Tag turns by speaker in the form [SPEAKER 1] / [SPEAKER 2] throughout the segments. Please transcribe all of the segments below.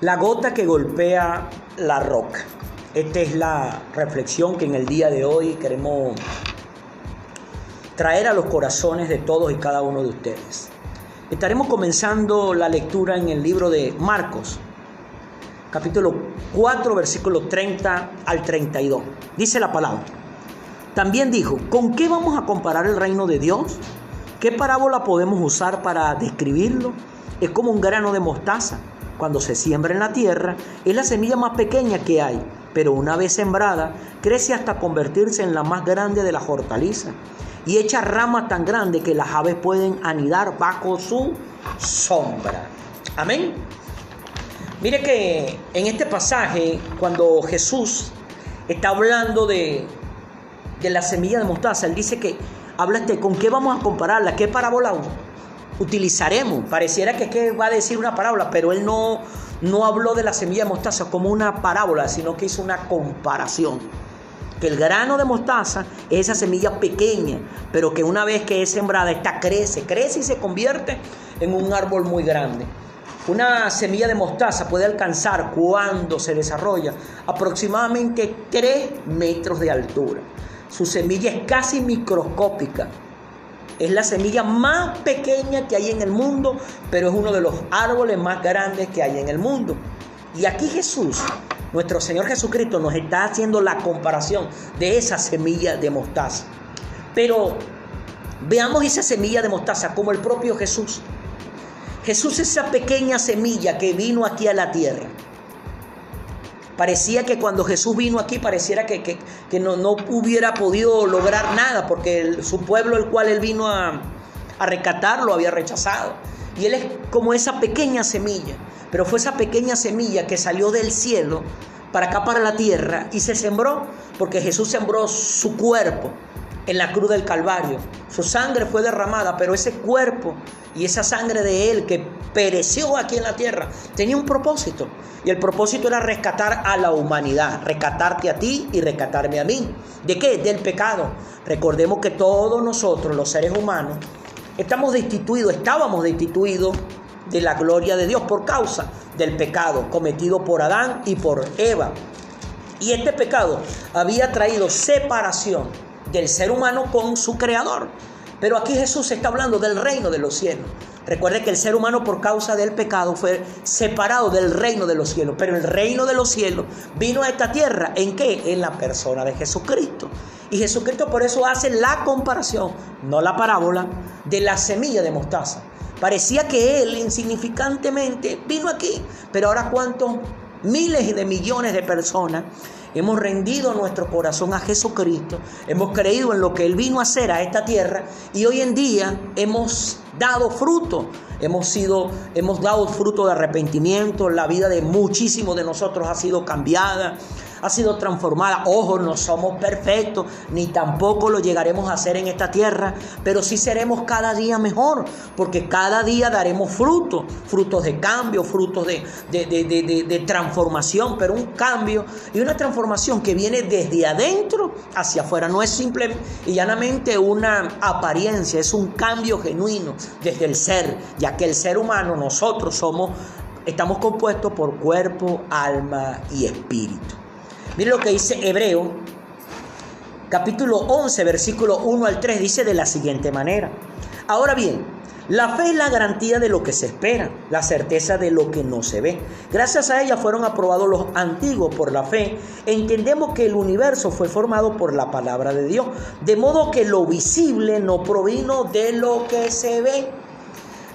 [SPEAKER 1] La gota que golpea la roca. Esta es la reflexión que en el día de hoy queremos traer a los corazones de todos y cada uno de ustedes. Estaremos comenzando la lectura en el libro de Marcos, capítulo 4, versículo 30 al 32. Dice la palabra. También dijo, ¿con qué vamos a comparar el reino de Dios? ¿Qué parábola podemos usar para describirlo? Es como un grano de mostaza. Cuando se siembra en la tierra, es la semilla más pequeña que hay, pero una vez sembrada, crece hasta convertirse en la más grande de las hortalizas y echa ramas tan grandes que las aves pueden anidar bajo su sombra. Amén. Mire que en este pasaje, cuando Jesús está hablando de, de la semilla de mostaza, él dice que habla este, con qué vamos a compararla, qué parábola utilizaremos. Pareciera que, que va a decir una parábola, pero él no, no habló de la semilla de mostaza como una parábola, sino que hizo una comparación. Que el grano de mostaza es esa semilla pequeña, pero que una vez que es sembrada, esta crece, crece y se convierte en un árbol muy grande. Una semilla de mostaza puede alcanzar cuando se desarrolla aproximadamente 3 metros de altura. Su semilla es casi microscópica. Es la semilla más pequeña que hay en el mundo, pero es uno de los árboles más grandes que hay en el mundo. Y aquí Jesús, nuestro Señor Jesucristo, nos está haciendo la comparación de esa semilla de mostaza. Pero veamos esa semilla de mostaza como el propio Jesús. Jesús es esa pequeña semilla que vino aquí a la tierra Parecía que cuando Jesús vino aquí, pareciera que, no, no, hubiera podido lograr nada, porque su pueblo, el cual él vino a, a rescatar, lo había rechazado. Y él es como esa pequeña semilla, pero fue esa pequeña semilla que salió del cielo para acá, para la tierra, y se sembró, porque Jesús sembró su cuerpo en la cruz del Calvario. Su sangre fue derramada, pero ese cuerpo y esa sangre de Él que pereció aquí en la tierra tenía un propósito. Y el propósito era rescatar a la humanidad, rescatarte a ti y rescatarme a mí. ¿De qué? Del pecado. Recordemos que todos nosotros, los seres humanos, estamos destituidos, estábamos destituidos de la gloria de Dios por causa del pecado cometido por Adán y por Eva. Y este pecado había traído separación del ser humano con su creador. Pero aquí Jesús está hablando del reino de los cielos. Recuerde que el ser humano por causa del pecado fue separado del reino de los cielos. Pero el reino de los cielos vino a esta tierra. ¿En qué? En la persona de Jesucristo. Y Jesucristo por eso hace la comparación, no la parábola, de la semilla de mostaza. Parecía que él insignificantemente vino aquí. Pero ahora cuántos miles de millones de personas hemos rendido nuestro corazón a Jesucristo, hemos creído en lo que Él vino a hacer a esta tierra y hoy en día hemos dado fruto. Hemos sido, hemos dado fruto de arrepentimiento, la vida de muchísimos de nosotros ha sido cambiada ha sido transformada. Ojo, no somos perfectos, ni tampoco lo llegaremos a hacer en esta tierra, pero sí seremos cada día mejor, porque cada día daremos frutos, frutos de cambio, frutos de, de, transformación, pero un cambio y una transformación que viene desde adentro hacia afuera. No es simple y llanamente una apariencia, es un cambio genuino desde el ser, ya que el ser humano, nosotros somos, estamos compuestos por cuerpo, alma y espíritu. Mire lo que dice Hebreo, capítulo 11, versículo 1 al 3, dice de la siguiente manera. Ahora bien, la fe es la garantía de lo que se espera, la certeza de lo que no se ve. Gracias a ella fueron aprobados los antiguos por la fe. Entendemos que el universo fue formado por la palabra de Dios, de modo que lo visible no provino de lo que se ve.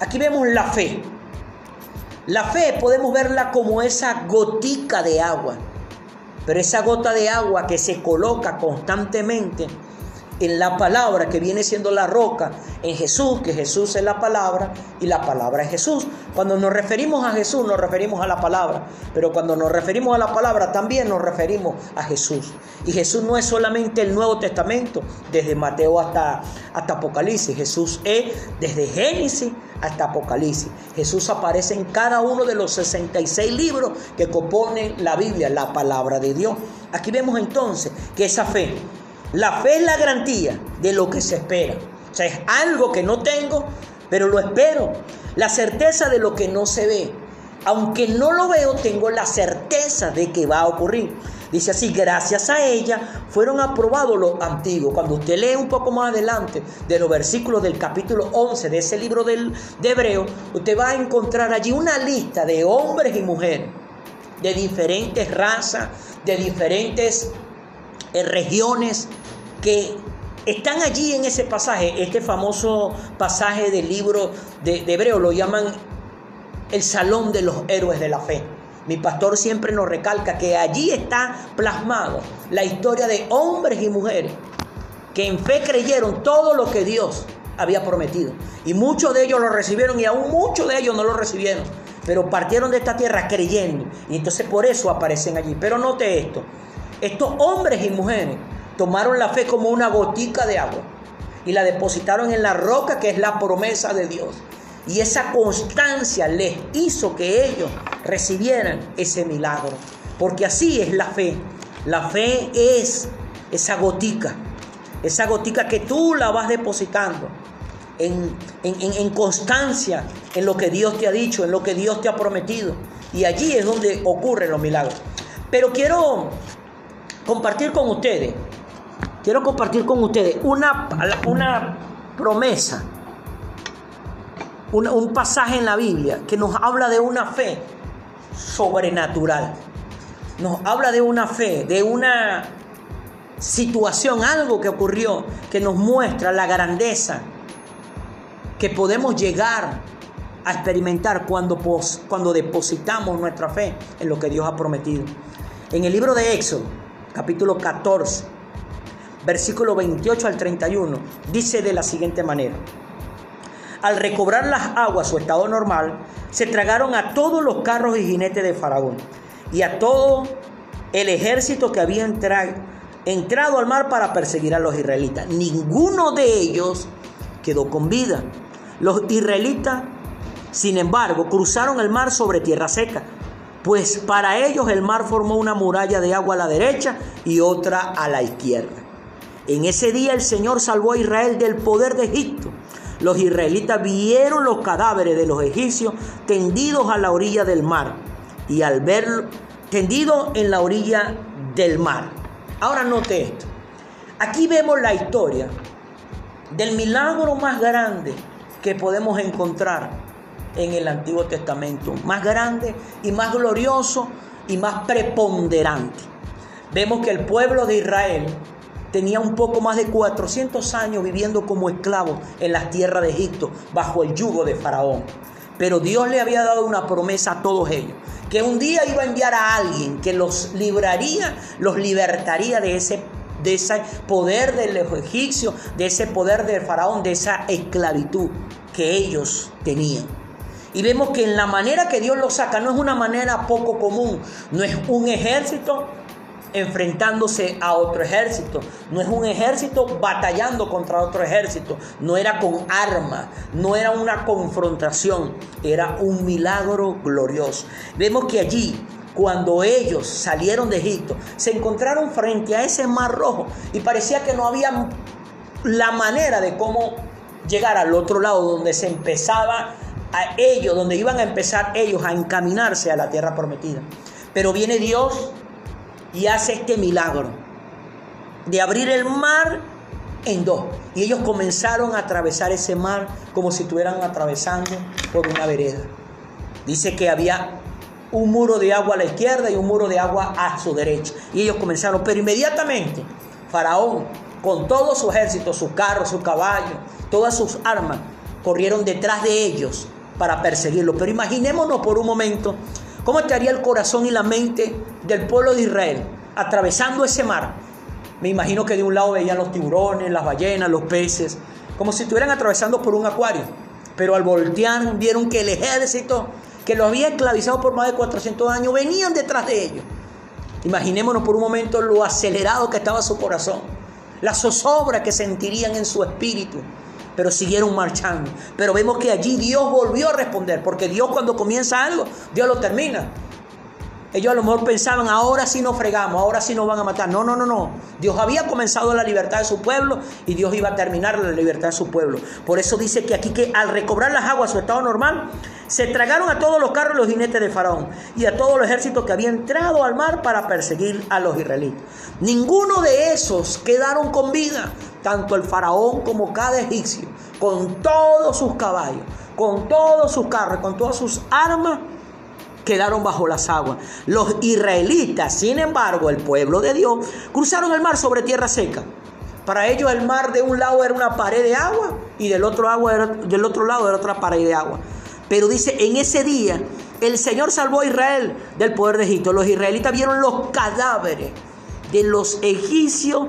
[SPEAKER 1] Aquí vemos la fe. La fe podemos verla como esa gotica de agua pero esa gota de agua que se coloca constantemente en la palabra que viene siendo la roca, en Jesús, que Jesús es la palabra y la palabra es Jesús. Cuando nos referimos a Jesús nos referimos a la palabra, pero cuando nos referimos a la palabra también nos referimos a Jesús. Y Jesús no es solamente el Nuevo Testamento, desde Mateo hasta, hasta Apocalipsis, Jesús es desde Génesis hasta Apocalipsis. Jesús aparece en cada uno de los 66 libros que componen la Biblia, la palabra de Dios. Aquí vemos entonces que esa fe, la fe es la garantía de lo que se espera. O sea, es algo que no tengo, pero lo espero. La certeza de lo que no se ve. aunque no lo veo, tengo la certeza de que va a ocurrir. Dice así, gracias a ella fueron aprobados los antiguos. Cuando usted lee un poco más adelante de los versículos del capítulo 11 de ese libro del, de Hebreo, usted va a encontrar allí una lista de hombres y mujeres de diferentes razas, de diferentes eh, regiones que están allí en ese pasaje. Este famoso pasaje del libro de, de Hebreo lo llaman el salón de los héroes de la fe. Mi pastor siempre nos recalca que allí está plasmado la historia de hombres y mujeres que en fe creyeron todo lo que Dios había prometido. Y muchos de ellos lo recibieron y aún muchos de ellos no lo recibieron. Pero partieron de esta tierra creyendo. Y entonces por eso aparecen allí. Pero note esto. Estos hombres y mujeres tomaron la fe como una gotica de agua y la depositaron en la roca que es la promesa de Dios. Y esa constancia les hizo que ellos recibieran ese milagro. Porque así es la fe. La fe es esa gotica. Esa gotica que tú la vas depositando en, en, constancia en lo que Dios te ha dicho, en lo que Dios te ha prometido. Y allí es donde ocurren los milagros. Pero quiero compartir con ustedes, quiero compartir con ustedes una, una promesa un, pasaje en la Biblia que nos habla de una fe sobrenatural. Nos habla de una fe, de una situación, algo que ocurrió, que nos muestra la grandeza que podemos llegar a experimentar cuando, cuando depositamos nuestra fe en lo que Dios ha prometido. En el libro de Éxodo, capítulo 14, versículo 28 al 31, dice de la siguiente manera al recobrar las aguas su estado normal, se tragaron a todos los carros y jinetes de Faraón y a todo el ejército que había entrado al mar para perseguir a los israelitas. Ninguno de ellos quedó con vida. Los israelitas, sin embargo, cruzaron el mar sobre tierra seca, pues para ellos el mar formó una muralla de agua a la derecha y otra a la izquierda. En ese día el Señor salvó a Israel del poder de Egipto los israelitas vieron los cadáveres de los egipcios tendidos a la orilla del mar y al verlo tendido en la orilla del mar. Ahora note esto. Aquí vemos la historia del milagro más grande que podemos encontrar en el Antiguo Testamento. Más grande y más glorioso y más preponderante. Vemos que el pueblo de Israel tenía un poco más de 400 años viviendo como esclavos en las tierras de Egipto bajo el yugo de Faraón. Pero Dios le había dado una promesa a todos ellos, que un día iba a enviar a alguien que los libraría, los libertaría de ese, de ese poder de los egipcios, de ese poder del faraón, de esa esclavitud que ellos tenían. Y vemos que en la manera que Dios los saca no es una manera poco común, no es un ejército enfrentándose a otro ejército. No es un ejército batallando contra otro ejército. No era con armas, no era una confrontación, era un milagro glorioso. Vemos que allí, cuando ellos salieron de Egipto, se encontraron frente a ese mar rojo y parecía que no había la manera de cómo llegar al otro lado donde se empezaba a ellos, donde iban a empezar ellos a encaminarse a la tierra prometida. Pero viene Dios y hace este milagro de abrir el mar en dos. Y ellos comenzaron a atravesar ese mar como si estuvieran atravesando por una vereda. Dice que había un muro de agua a la izquierda y un muro de agua a su derecha. Y ellos comenzaron, pero inmediatamente Faraón, con todo su ejército, sus carros, sus caballos, todas sus armas, corrieron detrás de ellos para perseguirlos. Pero imaginémonos por un momento ¿Cómo estaría el corazón y la mente del pueblo de Israel atravesando ese mar? Me imagino que de un lado veían los tiburones, las ballenas, los peces, como si estuvieran atravesando por un acuario. Pero al voltear vieron que el ejército que los había esclavizado por más de 400 años venían detrás de ellos. Imaginémonos por un momento lo acelerado que estaba su corazón, la zozobra que sentirían en su espíritu pero siguieron marchando. Pero vemos que allí Dios volvió a responder, porque Dios cuando comienza algo, Dios lo termina. Ellos a lo mejor pensaban, ahora sí nos fregamos, ahora sí nos van a matar. No, no, no, no. Dios había comenzado la libertad de su pueblo y Dios iba a terminar la libertad de su pueblo. Por eso dice que aquí que al recobrar las aguas su estado normal, se tragaron a todos los carros y los jinetes de Faraón y a todo el ejército que había entrado al mar para perseguir a los israelitas. Ninguno de esos quedaron con vida, tanto el Faraón como cada egipcio, con todos sus caballos, con todos sus carros, con todas sus armas quedaron bajo las aguas. Los israelitas, sin embargo, el pueblo de Dios, cruzaron el mar sobre tierra seca. Para ellos el mar de un lado era una pared de agua y del otro, agua del otro lado era otra pared de agua. Pero dice, en ese día el Señor salvó a Israel del poder de Egipto. Los israelitas vieron los cadáveres de los egipcios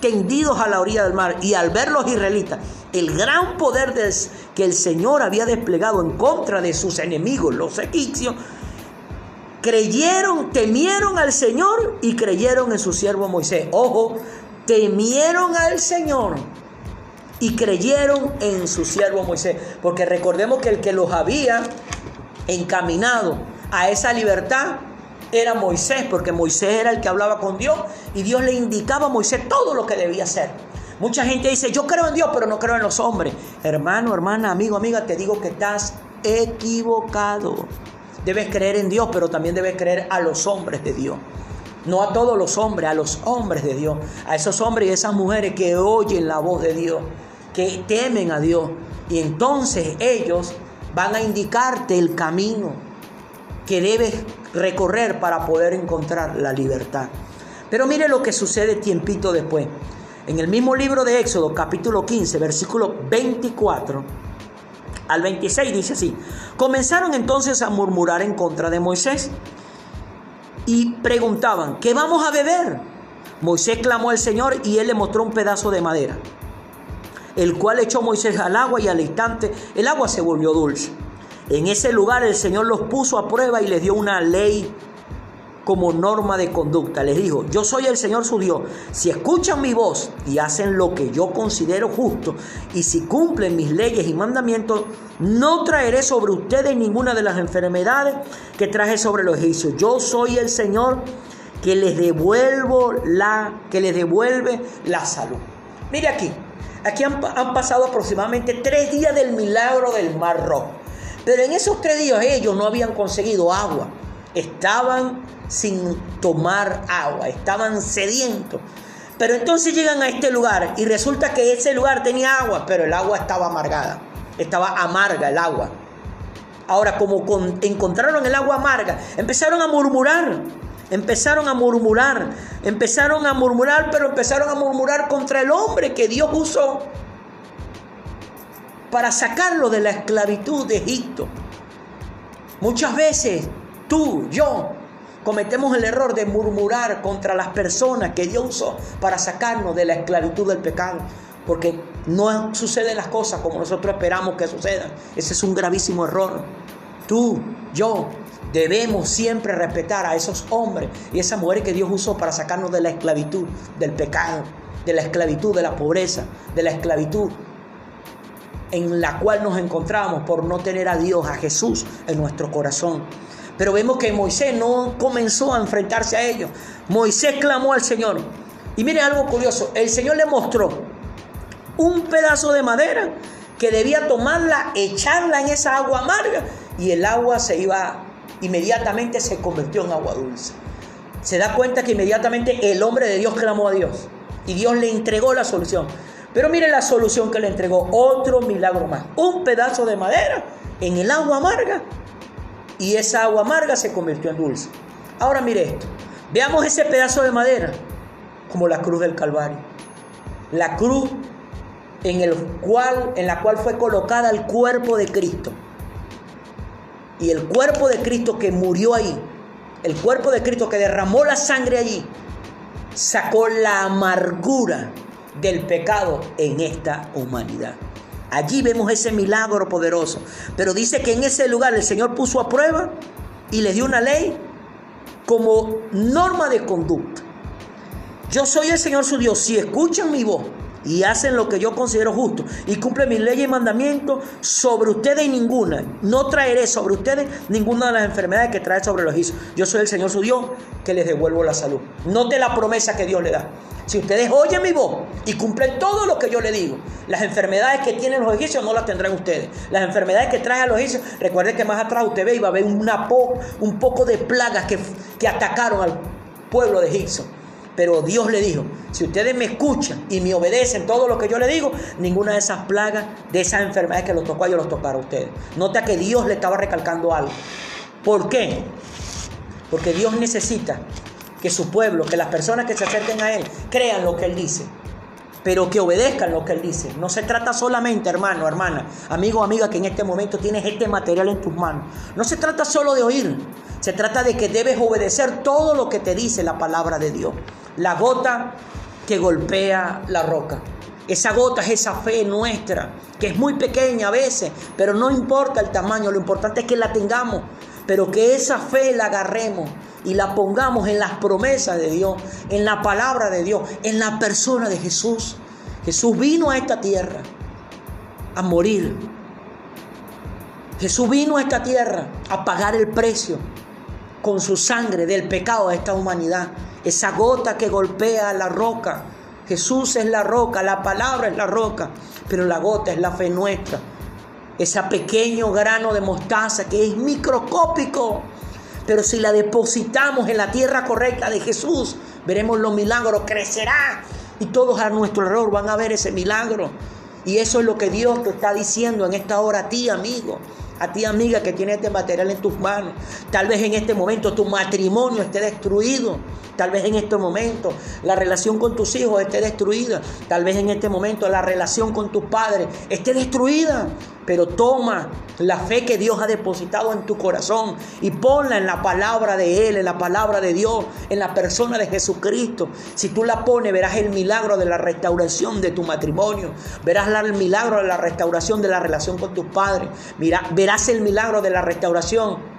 [SPEAKER 1] tendidos a la orilla del mar. Y al ver los israelitas el gran poder que el Señor había desplegado en contra de sus enemigos, los egipcios, creyeron, temieron al Señor y creyeron en su siervo Moisés. Ojo, temieron al Señor y creyeron en su siervo Moisés. Porque recordemos que el que los había encaminado a esa libertad era Moisés, porque Moisés era el que hablaba con Dios y Dios le indicaba a Moisés todo lo que debía hacer. Mucha gente dice, yo creo en Dios, pero no creo en los hombres. Hermano, hermana, amigo, amiga, te digo que estás equivocado. Debes creer en Dios, pero también debes creer a los hombres de Dios. No a todos los hombres, a los hombres de Dios. A esos hombres y esas mujeres que oyen la voz de Dios, que temen a Dios. Y entonces ellos van a indicarte el camino que debes recorrer para poder encontrar la libertad. Pero mire lo que sucede tiempito después. En el mismo libro de Éxodo, capítulo 15, versículo 24 al 26 dice así, comenzaron entonces a murmurar en contra de Moisés y preguntaban, ¿qué vamos a beber? Moisés clamó al Señor y él le mostró un pedazo de madera, el cual echó Moisés al agua y al instante el agua se volvió dulce. En ese lugar el Señor los puso a prueba y les dio una ley como norma de conducta. Les dijo, yo soy el Señor su Dios. Si escuchan mi voz y hacen lo que yo considero justo, y si cumplen mis leyes y mandamientos, no traeré sobre ustedes ninguna de las enfermedades que traje sobre los egipcios. Yo soy el Señor que les devuelvo la, que les devuelve la salud. Mire aquí, aquí han, han pasado aproximadamente tres días del milagro del Mar Rojo. Pero en esos tres días ellos no habían conseguido agua. Estaban sin tomar agua, estaban sedientos. Pero entonces llegan a este lugar y resulta que ese lugar tenía agua, pero el agua estaba amargada, estaba amarga el agua. Ahora, como encontraron el agua amarga, empezaron a murmurar, empezaron a murmurar, empezaron a murmurar, pero empezaron a murmurar contra el hombre que Dios usó para sacarlo de la esclavitud de Egipto. Muchas veces tú, yo, cometemos el error de murmurar contra las personas que Dios usó para sacarnos de la esclavitud del pecado. Porque no suceden las cosas como nosotros esperamos que sucedan. Ese es un gravísimo error. Tú, yo, debemos siempre respetar a esos hombres y esas mujeres que Dios usó para sacarnos de la esclavitud del pecado, de la esclavitud de la pobreza, de la esclavitud en la cual nos encontramos por no tener a Dios, a Jesús en nuestro corazón. Pero vemos que Moisés no comenzó a enfrentarse a ellos. Moisés clamó al Señor. Y mire algo curioso, el Señor le mostró un pedazo de madera que debía tomarla, echarla en esa agua amarga y el agua se iba, inmediatamente se convirtió en agua dulce. Se da cuenta que inmediatamente el hombre de Dios clamó a Dios y Dios le entregó la solución. Pero mire la solución que le entregó, otro milagro más, un pedazo de madera en el agua amarga y esa agua amarga se convirtió en dulce. Ahora mire esto. Veamos ese pedazo de madera como la cruz del Calvario. La cruz en, la cual fue colocada el cuerpo de Cristo. Y el cuerpo de Cristo que murió ahí, el cuerpo de Cristo que derramó la sangre allí, sacó la amargura del pecado en esta humanidad. Allí vemos ese milagro poderoso. Pero dice que en ese lugar el Señor puso a prueba y le dio una ley como norma de conducta. Yo soy el Señor su Dios. Si escuchan mi voz y hacen lo que yo considero justo y cumplen mis leyes y mandamientos sobre ustedes y ninguna. No traeré sobre ustedes ninguna de las enfermedades que trae sobre los hijos. Yo soy el Señor su Dios que les devuelvo la salud. Note la promesa que Dios le da. Si ustedes oyen mi voz y cumplen todo lo que yo le digo, las enfermedades que tienen los egipcios no las tendrán ustedes. Las enfermedades que traen a los egipcios, recuerden que más atrás usted ve y va a una un poco de plagas que, que atacaron al pueblo de Egipto. Pero Dios le dijo, si ustedes me escuchan y me obedecen todo lo que yo le digo, ninguna de esas plagas, de esas enfermedades que los tocó a ellos, los tocará a ustedes. Nota que Dios le estaba recalcando algo. ¿Por qué? Porque Dios necesita que su pueblo, que las personas que se acerquen a Él, crean lo que Él dice pero que obedezcan lo que Él dice. No se trata solamente, hermano, hermana, amigo, amiga, que en este momento tienes este material en tus manos. No se trata solo de oír, se trata de que debes obedecer todo lo que te dice la palabra de Dios. La gota que golpea la roca. Esa gota es esa fe nuestra, que es muy pequeña a veces, pero no importa el tamaño, lo importante es que la tengamos, pero que esa fe la agarremos y la pongamos en las promesas de Dios, en la palabra de Dios, en la persona de Jesús. Jesús vino a esta tierra a morir. Jesús vino a esta tierra a pagar el precio con su sangre del pecado de esta humanidad. Esa gota que golpea la roca. Jesús es la roca, la palabra es la roca, pero la gota es la fe nuestra. Ese pequeño grano de mostaza que es microscópico, pero si la depositamos en la tierra correcta de Jesús, veremos los milagros, crecerá y todos a nuestro alrededor van a ver ese milagro. Y eso es lo que Dios te está diciendo en esta hora a ti, amigo a ti amiga que tiene este material en tus manos. Tal vez en este momento tu matrimonio esté destruido. Tal vez en este momento la relación con tus hijos esté destruida. Tal vez en este momento la relación con tus padres esté destruida. Pero toma la fe que Dios ha depositado en tu corazón y ponla en la palabra de Él, en la palabra de Dios, en la persona de Jesucristo. Si tú la pones, verás el milagro de la restauración de tu matrimonio. Verás el milagro de la restauración de la relación con tus padres. Mira, verás el milagro de la restauración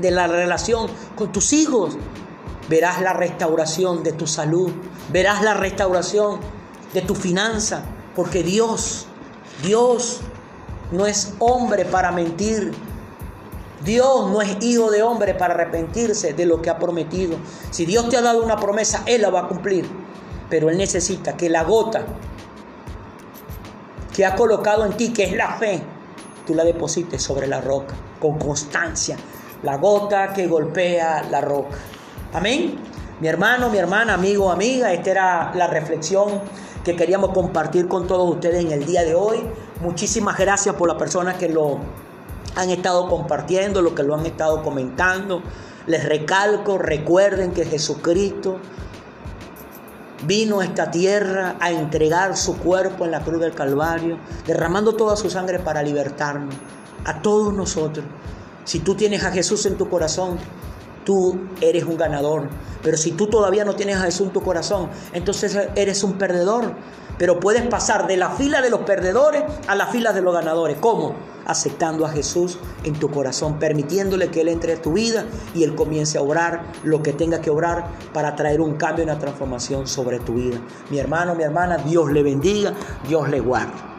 [SPEAKER 1] de la relación con tus hijos. Verás la restauración de tu salud. Verás la restauración de tu finanza. Porque Dios, Dios no es hombre para mentir. Dios no es hijo de hombre para arrepentirse de lo que ha prometido. Si Dios te ha dado una promesa, Él la va a cumplir. Pero Él necesita que la gota que ha colocado en ti, que es la fe, tú la deposites sobre la roca con constancia. La gota que golpea la roca. Amén. Mi hermano, mi hermana, amigo, amiga, esta era la reflexión que queríamos compartir con todos ustedes en el día de hoy. Muchísimas gracias por las personas que lo han estado compartiendo, lo que lo han estado comentando. Les recalco, recuerden que Jesucristo vino a esta tierra a entregar su cuerpo en la cruz del Calvario, derramando toda su sangre para libertarnos, a todos nosotros. Si tú tienes a Jesús en tu corazón, tú eres un ganador. Pero si tú todavía no tienes a Jesús en tu corazón, entonces eres un perdedor. Pero puedes pasar de la fila de los perdedores a la fila de los ganadores. ¿Cómo? Aceptando a Jesús en tu corazón, permitiéndole que Él entre en tu vida y Él comience a obrar lo que tenga que obrar para traer un cambio y una transformación sobre tu vida. Mi hermano, mi hermana, Dios le bendiga, Dios le guarde.